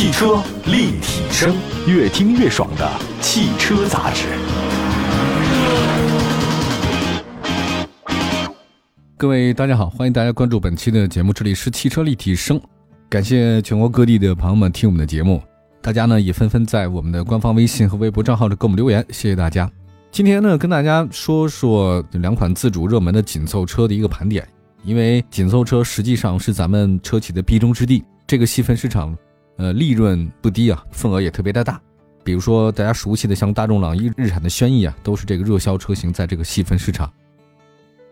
汽车立体声，越听越爽的汽车杂志。各位大家好，欢迎大家关注本期的节目，这里是汽车立体声。感谢全国各地的朋友们听我们的节目，大家呢也纷纷在我们的官方微信和微博账号里给我们留言，谢谢大家。今天呢，跟大家说说两款自主热门的紧凑车的一个盘点，因为紧凑车实际上是咱们车企的必争之地，这个细分市场，呃，利润不低啊，份额也特别的大。比如说大家熟悉的像大众朗逸、日产的轩逸啊，都是这个热销车型，在这个细分市场。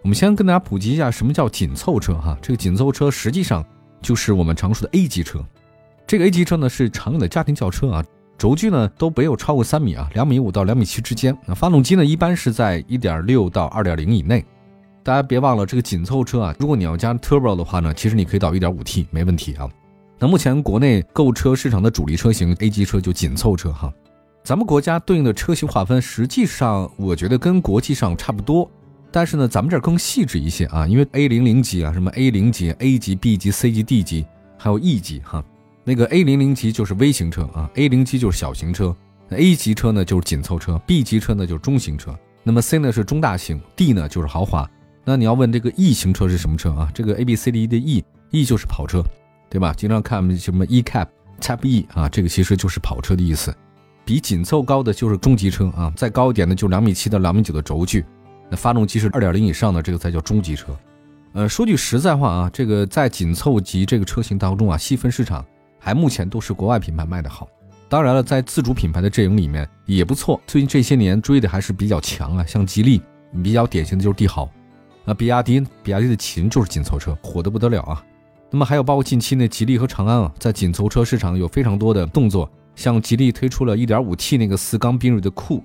我们先跟大家普及一下什么叫紧凑车哈，这个紧凑车实际上就是我们常说的 A 级车。这个 A 级车呢是常用的家庭轿车啊，轴距呢都没有超过三米啊，两米五到两米七之间。那发动机呢一般是在一点六到二点零以内。大家别忘了这个紧凑车啊，如果你要加 turbo 的话呢，其实你可以到一点五 T 没问题啊。那目前国内购车市场的主力车型 A 级车就紧凑车哈。咱们国家对应的车型划分，实际上我觉得跟国际上差不多。但是呢，咱们这儿更细致一些啊，因为 A 零零级啊，什么 A 零级、A 级、B 级、C 级、D 级，还有 E 级哈。那个 A 零零级就是微型车啊，A 零级就是小型车，A 级车呢就是紧凑车，B 级车呢就是中型车，那么 C 呢是中大型，D 呢就是豪华。那你要问这个 E 型车是什么车啊？这个 A B C D E 的 E，E 就是跑车，对吧？经常看什么 E Cap、Type E 啊，这个其实就是跑车的意思。比紧凑高的就是中级车啊，再高一点的就两米七到两米九的轴距。那发动机是二点零以上的，这个才叫中级车。呃，说句实在话啊，这个在紧凑级这个车型当中啊，细分市场还目前都是国外品牌卖的好。当然了，在自主品牌的阵营里面也不错。最近这些年追的还是比较强啊，像吉利，比较典型的就是帝豪。那比亚迪，比亚迪的秦就是紧凑车，火得不得了啊。那么还有包括近期呢，吉利和长安啊，在紧凑车市场有非常多的动作，像吉利推出了一点五 T 那个四缸缤瑞的酷。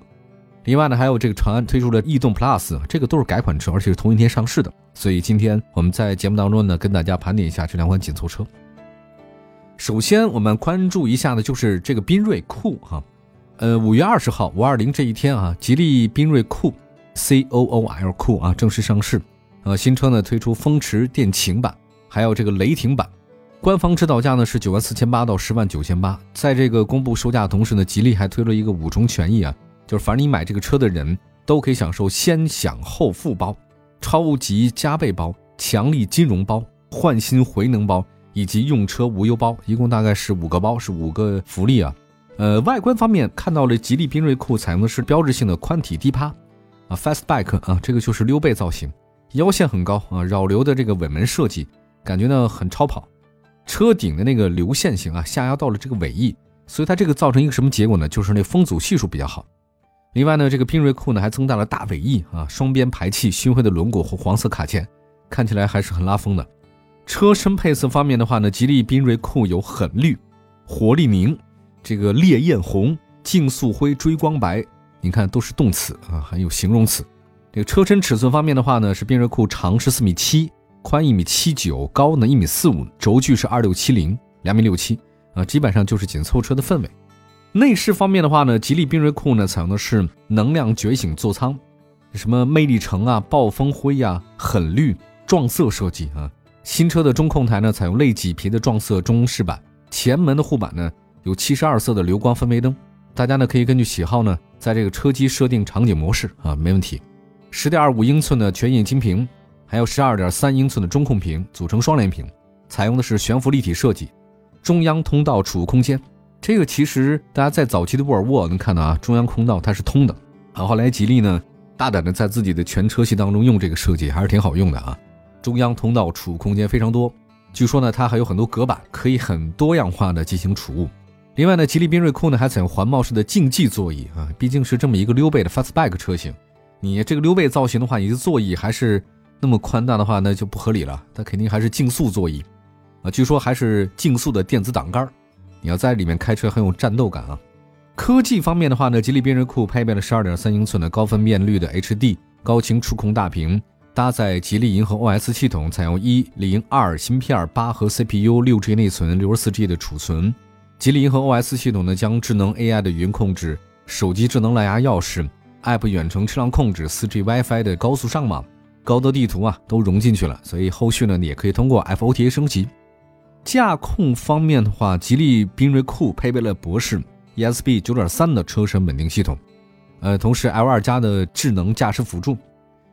另外呢，还有这个长安推出的逸动 Plus，这个都是改款车，而且是同一天上市的。所以今天我们在节目当中呢，跟大家盘点一下这两款紧凑车。首先，我们关注一下呢，就是这个缤瑞酷哈，呃，五月二十号五二零这一天啊，吉利缤瑞酷 C O O L 酷啊正式上市。呃，新车呢推出风驰电擎版，还有这个雷霆版。官方指导价呢是九万四千八到十万九千八。在这个公布售价的同时呢，吉利还推了一个五重权益啊。就是凡是你买这个车的人都可以享受先享后付包、超级加倍包、强力金融包、换新回能包以及用车无忧包，一共大概是五个包，是五个福利啊。呃，外观方面看到了吉利缤瑞酷采用的是标志性的宽体低趴啊，fastback 啊，这个就是溜背造型，腰线很高啊，扰流的这个尾门设计，感觉呢很超跑。车顶的那个流线型啊，下压到了这个尾翼，所以它这个造成一个什么结果呢？就是那风阻系数比较好。另外呢，这个缤瑞酷呢还增大了大尾翼啊，双边排气，熏灰的轮毂和黄色卡钳，看起来还是很拉风的。车身配色方面的话呢，吉利缤瑞酷有狠绿、活力明、这个烈焰红、竞速灰、追光白，你看都是动词啊，还有形容词。这个车身尺寸方面的话呢，是缤瑞酷长十四米七，宽一米七九，高呢一米四五，轴距是二六七零，两米六七啊，基本上就是紧凑车的氛围。内饰方面的话呢，吉利缤瑞酷呢采用的是能量觉醒座舱，什么魅力橙啊、暴风灰呀、狠绿撞色设计啊。新车的中控台呢采用类麂皮的撞色中饰板，前门的护板呢有七十二色的流光氛围灯。大家呢可以根据喜好呢，在这个车机设定场景模式啊，没问题。十点二五英寸的全液晶屏，还有十二点三英寸的中控屏，组成双联屏，采用的是悬浮立体设计，中央通道储物空间。这个其实大家在早期的沃尔沃能看到啊，中央通道它是通的。啊，后来吉利呢，大胆的在自己的全车系当中用这个设计，还是挺好用的啊。中央通道储物空间非常多，据说呢，它还有很多隔板，可以很多样化的进行储物。另外呢，吉利缤瑞酷呢还采用环抱式的竞技座椅啊，毕竟是这么一个溜背的 fastback 车型，你这个溜背造型的话，你的座椅还是那么宽大的话，那就不合理了。它肯定还是竞速座椅啊，据说还是竞速的电子挡杆。你要在里面开车很有战斗感啊！科技方面的话呢，吉利缤瑞酷配备了十二点三英寸的高分辨率的 HD 高清触控大屏，搭载吉利银河 OS 系统，采用一零二芯片，八核 CPU，六 G 内存，六十四 G 的储存。吉利银河 OS 系统呢，将智能 AI 的语音控制、手机智能蓝牙钥匙、App 远程车辆控制、四 G WiFi 的高速上网、高德地图啊，都融进去了。所以后续呢，你也可以通过 FOTA 升级。驾控方面的话，吉利缤瑞酷配备了博世 ESP 9.3的车身稳定系统，呃，同时 L2 加的智能驾驶辅助，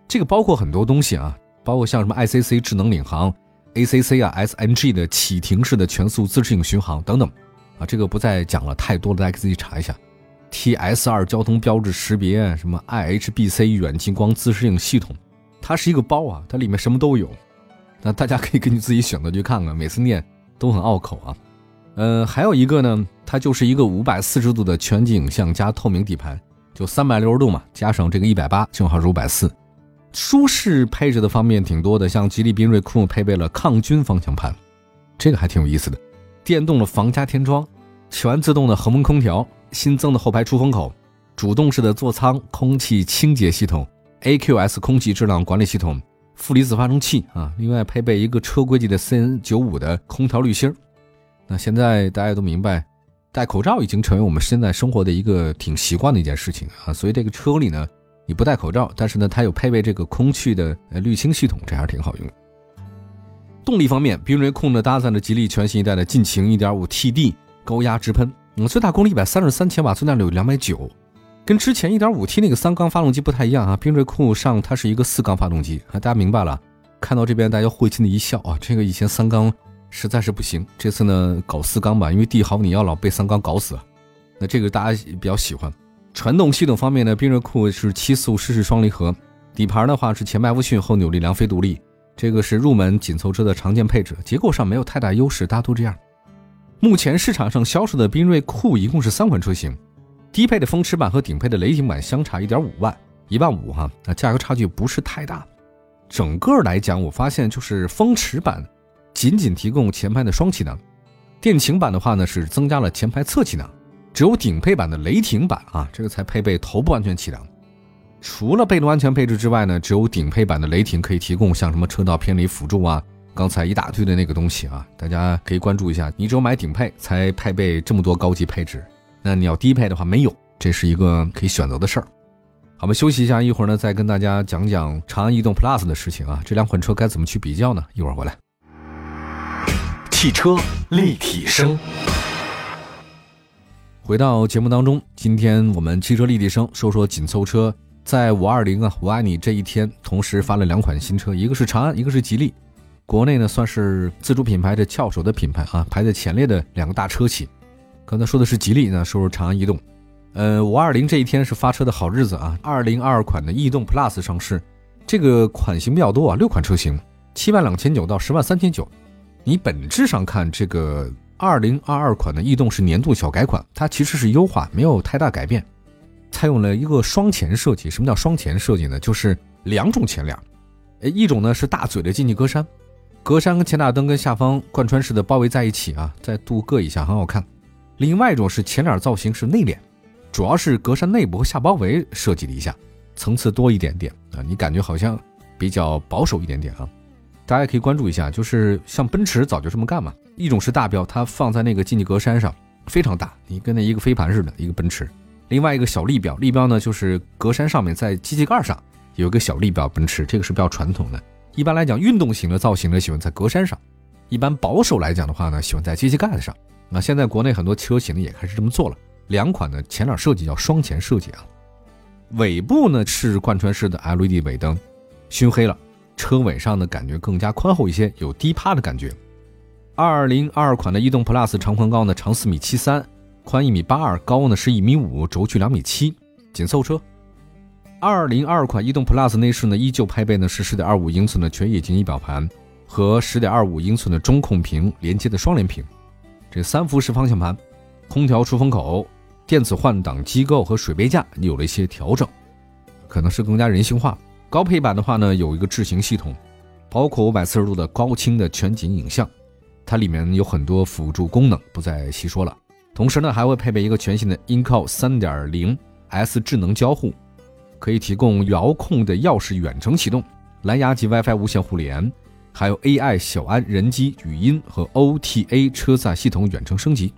这个包括很多东西啊，包括像什么 ICC 智能领航、ACC 啊、SNG 的启停式的全速自适应巡航等等，啊，这个不再讲了，太多了，大家可以自己查一下。TS2 交通标志识别，什么 IHBC 远近光自适应系统，它是一个包啊，它里面什么都有，那大家可以根据自己选择去看看，每次念。都很拗口啊，呃，还有一个呢，它就是一个五百四十度的全景影像加透明底盘，就三百六十度嘛，加上这个一百八，正好是五百四。舒适配置的方面挺多的，像吉利缤瑞酷配备了抗菌方向盘，这个还挺有意思的。电动的防夹天窗，全自动的恒温空调，新增的后排出风口，主动式的座舱空气清洁系统，AQS 空气质量管理系统。负离子发生器啊，另外配备一个车规级的 CN 九五的空调滤芯那现在大家都明白，戴口罩已经成为我们现在生活的一个挺习惯的一件事情啊。所以这个车里呢，你不戴口罩，但是呢，它有配备这个空气的滤清系统，这还是挺好用。动力方面，缤瑞控呢搭载了吉利全新一代的劲擎 1.5TD 高压直喷，嗯，最大功率一百三十三千瓦，最大扭有两百九。跟之前 1.5T 那个三缸发动机不太一样啊，缤瑞酷上它是一个四缸发动机啊，大家明白了？看到这边大家会心的一笑啊，这个以前三缸实在是不行，这次呢搞四缸吧，因为帝豪你要老被三缸搞死，那这个大家比较喜欢。传动系统方面呢，缤瑞酷是七速湿式双离合，底盘的话是前麦弗逊后扭力梁非独立，这个是入门紧凑车的常见配置，结构上没有太大优势，大家都这样。目前市场上销售的缤瑞酷一共是三款车型。低配的风驰版和顶配的雷霆版相差一点五万，一万五哈，那价格差距不是太大。整个来讲，我发现就是风驰版仅仅提供前排的双气囊，电擎版的话呢是增加了前排侧气囊，只有顶配版的雷霆版啊，这个才配备头部安全气囊。除了被动安全配置之外呢，只有顶配版的雷霆可以提供像什么车道偏离辅助啊，刚才一大堆的那个东西啊，大家可以关注一下。你只有买顶配才配备这么多高级配置。那你要低配的话没有，这是一个可以选择的事儿。好，我们休息一下，一会儿呢再跟大家讲讲长安逸动 Plus 的事情啊。这两款车该怎么去比较呢？一会儿回来。汽车立体声，回到节目当中，今天我们汽车立体声说说紧凑车，在五二零啊，我爱你这一天，同时发了两款新车，一个是长安，一个是吉利。国内呢算是自主品牌的翘首的品牌啊，排在前列的两个大车企。刚才说的是吉利，那说说长安逸动。呃，五二零这一天是发车的好日子啊！二零二二款的逸动 Plus 上市，这个款型比较多啊，六款车型，七万两千九到十万三千九。你本质上看，这个二零二二款的逸动是年度小改款，它其实是优化，没有太大改变。采用了一个双前设计，什么叫双前设计呢？就是两种前脸，呃，一种呢是大嘴的进气格栅，格栅跟前大灯跟下方贯穿式的包围在一起啊，再镀铬一下，很好看。另外一种是前脸造型是内敛，主要是格栅内部和下包围设计了一下，层次多一点点啊，你感觉好像比较保守一点点啊。大家可以关注一下，就是像奔驰早就这么干嘛。一种是大标，它放在那个进气格栅上非常大，你跟那一个飞盘似的，一个奔驰。另外一个小立标，立标呢就是格栅上面在机器盖上有一个小立标，奔驰这个是比较传统的。一般来讲，运动型的造型呢喜欢在格栅上，一般保守来讲的话呢喜欢在机器盖子上。那现在国内很多车型呢也开始这么做了，两款的前脸设计叫双前设计啊，尾部呢是贯穿式的 LED 尾灯，熏黑了，车尾上的感觉更加宽厚一些，有低趴的感觉。二零二二款的逸动 Plus 长宽高呢长四米七三，宽一米八二，高呢是一米五，轴距两米七，紧凑车。二零二二款逸动 Plus 内饰呢依旧配备呢是十点二五英寸的全液晶仪表盘和十点二五英寸的中控屏连接的双联屏。这三辐式方向盘、空调出风口、电子换挡机构和水杯架有了一些调整，可能是更加人性化。高配版的话呢，有一个智行系统，包括五百四十度的高清的全景影像，它里面有很多辅助功能，不再细说了。同时呢，还会配备一个全新的 InCall 三点零 S 智能交互，可以提供遥控的钥匙远程启动、蓝牙及 WiFi 无线互联。还有 AI 小安人机语音和 OTA 车载系统远程升级。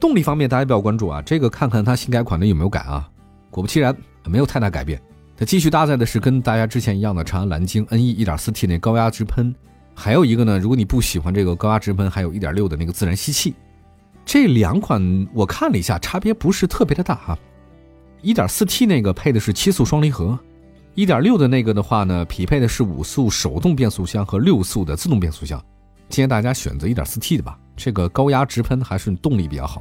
动力方面，大家比较关注啊，这个看看它新改款的有没有改啊？果不其然，没有太大改变。它继续搭载的是跟大家之前一样的长安蓝鲸 NE 1.4T 那高压直喷还有一个呢，如果你不喜欢这个高压直喷，还有一点六的那个自然吸气，这两款我看了一下，差别不是特别的大哈。一点四 T 那个配的是七速双离合，一点六的那个的话呢，匹配的是五速手动变速箱和六速的自动变速箱。建议大家选择一点四 T 的吧，这个高压直喷还是动力比较好。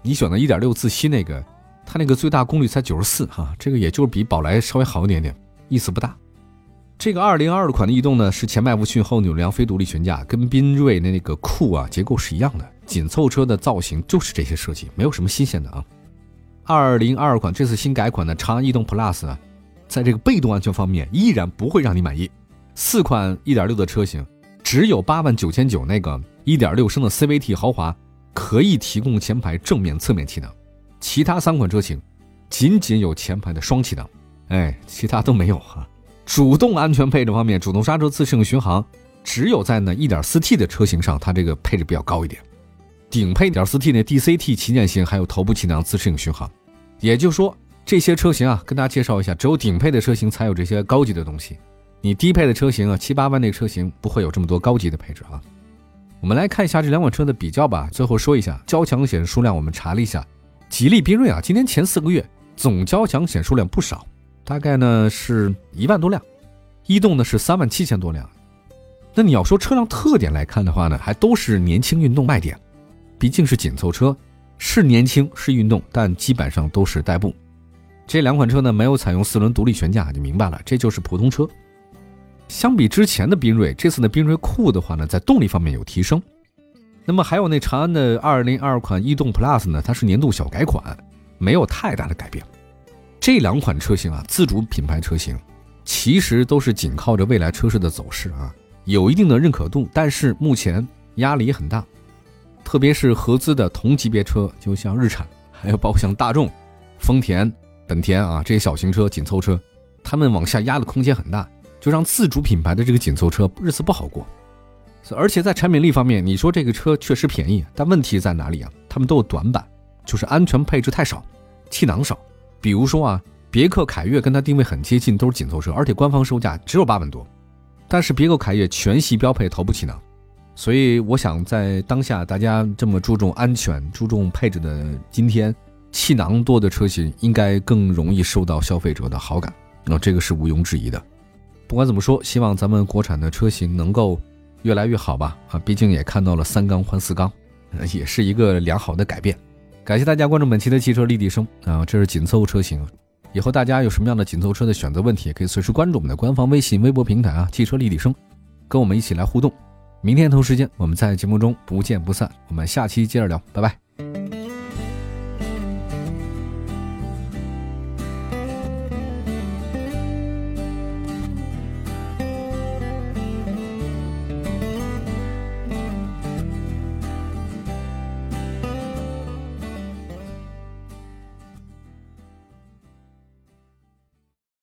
你选的一点六自吸那个，它那个最大功率才九十四哈，这个也就是比宝来稍微好一点点，意思不大。这个二零二二款的逸动呢，是前麦弗逊后扭梁非独立悬架，跟缤瑞的那个酷啊结构是一样的，紧凑车的造型就是这些设计，没有什么新鲜的啊。二零二二款这次新改款的长安逸动 Plus 呢，在这个被动安全方面依然不会让你满意。四款一点六的车型，只有八万九千九那个一点六升的 CVT 豪华可以提供前排正面、侧面气囊，其他三款车型仅仅有前排的双气囊，哎，其他都没有哈。主动安全配置方面，主动刹车、自适应巡航，只有在那 1.4T 的车型上，它这个配置比较高一点。顶配 1.4T 的 DCT 旗舰型还有头部气囊、自适应巡航。也就是说，这些车型啊，跟大家介绍一下，只有顶配的车型才有这些高级的东西。你低配的车型啊，七八万那车型不会有这么多高级的配置啊。我们来看一下这两款车的比较吧。最后说一下交强险数量，我们查了一下，吉利缤瑞啊，今年前四个月总交强险数量不少。大概呢是一万多辆，逸动呢是三万七千多辆。那你要说车辆特点来看的话呢，还都是年轻运动卖点，毕竟是紧凑车，是年轻是运动，但基本上都是代步。这两款车呢没有采用四轮独立悬架，就明白了，这就是普通车。相比之前的缤瑞，这次的缤瑞酷的话呢，在动力方面有提升。那么还有那长安的二零二款逸动 Plus 呢，它是年度小改款，没有太大的改变。这两款车型啊，自主品牌车型，其实都是紧靠着未来车市的走势啊，有一定的认可度，但是目前压力很大，特别是合资的同级别车，就像日产，还有包括像大众、丰田、本田啊这些小型车、紧凑车，他们往下压的空间很大，就让自主品牌的这个紧凑车日子不好过。而且在产品力方面，你说这个车确实便宜，但问题在哪里啊？他们都有短板，就是安全配置太少，气囊少。比如说啊，别克凯越跟它定位很接近，都是紧凑车，而且官方售价只有八万多。但是别克凯越全系标配头部气囊，所以我想在当下大家这么注重安全、注重配置的今天，气囊多的车型应该更容易受到消费者的好感。那这个是毋庸置疑的。不管怎么说，希望咱们国产的车型能够越来越好吧。啊，毕竟也看到了三缸换四缸，也是一个良好的改变。感谢大家关注本期的汽车立体声啊，这是紧凑车型。以后大家有什么样的紧凑车的选择问题，也可以随时关注我们的官方微信、微博平台啊，汽车立体声，跟我们一起来互动。明天同时间，我们在节目中不见不散。我们下期接着聊，拜拜。